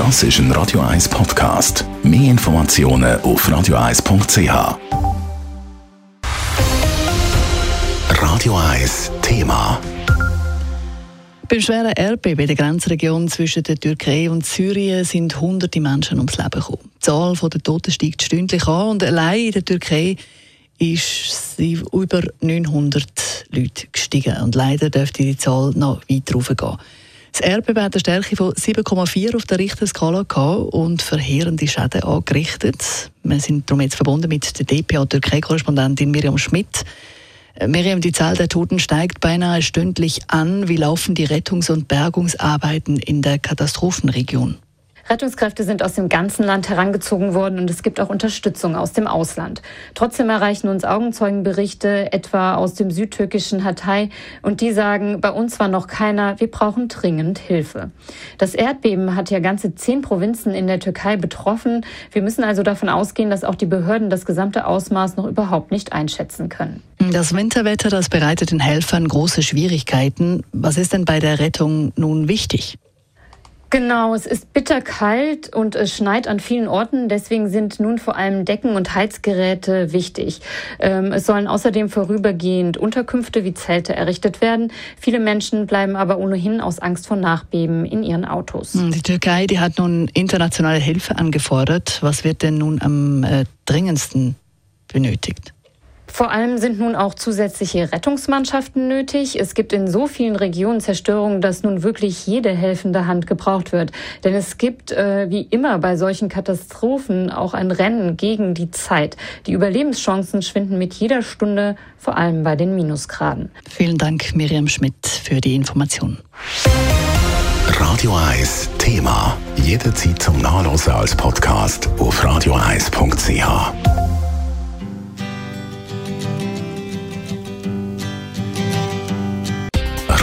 Das ist ein Radio 1 Podcast. Mehr Informationen auf radio1.ch. Radio 1 Thema. Beim schweren Erdbeben in der Grenzregion zwischen der Türkei und Syrien sind hunderte Menschen ums Leben gekommen. Die Zahl der Toten steigt stündlich an und allein in der Türkei sie über 900 Leute gestiegen. Und leider dürfte die Zahl noch weiter raufgehen. Das Erdbeben hat eine Stärke von 7,4 auf der Richterskala und verheerende Schäden angerichtet. Wir sind darum jetzt verbunden mit der DPA-Türkei-Korrespondentin Miriam Schmidt. Äh, Miriam, die Zahl der Toten steigt beinahe stündlich an. Wie laufen die Rettungs- und Bergungsarbeiten in der Katastrophenregion? Rettungskräfte sind aus dem ganzen Land herangezogen worden und es gibt auch Unterstützung aus dem Ausland. Trotzdem erreichen uns Augenzeugenberichte etwa aus dem südtürkischen Hatay und die sagen, bei uns war noch keiner, wir brauchen dringend Hilfe. Das Erdbeben hat ja ganze zehn Provinzen in der Türkei betroffen. Wir müssen also davon ausgehen, dass auch die Behörden das gesamte Ausmaß noch überhaupt nicht einschätzen können. Das Winterwetter, das bereitet den Helfern große Schwierigkeiten. Was ist denn bei der Rettung nun wichtig? Genau, es ist bitterkalt und es schneit an vielen Orten. Deswegen sind nun vor allem Decken und Heizgeräte wichtig. Ähm, es sollen außerdem vorübergehend Unterkünfte wie Zelte errichtet werden. Viele Menschen bleiben aber ohnehin aus Angst vor Nachbeben in ihren Autos. Hm, die Türkei, die hat nun internationale Hilfe angefordert. Was wird denn nun am äh, dringendsten benötigt? Vor allem sind nun auch zusätzliche Rettungsmannschaften nötig. Es gibt in so vielen Regionen Zerstörungen, dass nun wirklich jede helfende Hand gebraucht wird. Denn es gibt, äh, wie immer bei solchen Katastrophen, auch ein Rennen gegen die Zeit. Die Überlebenschancen schwinden mit jeder Stunde, vor allem bei den Minusgraden. Vielen Dank, Miriam Schmidt, für die Informationen. Radio 1 Thema. Jederzeit zum Nachlesen als Podcast auf radio1.ch.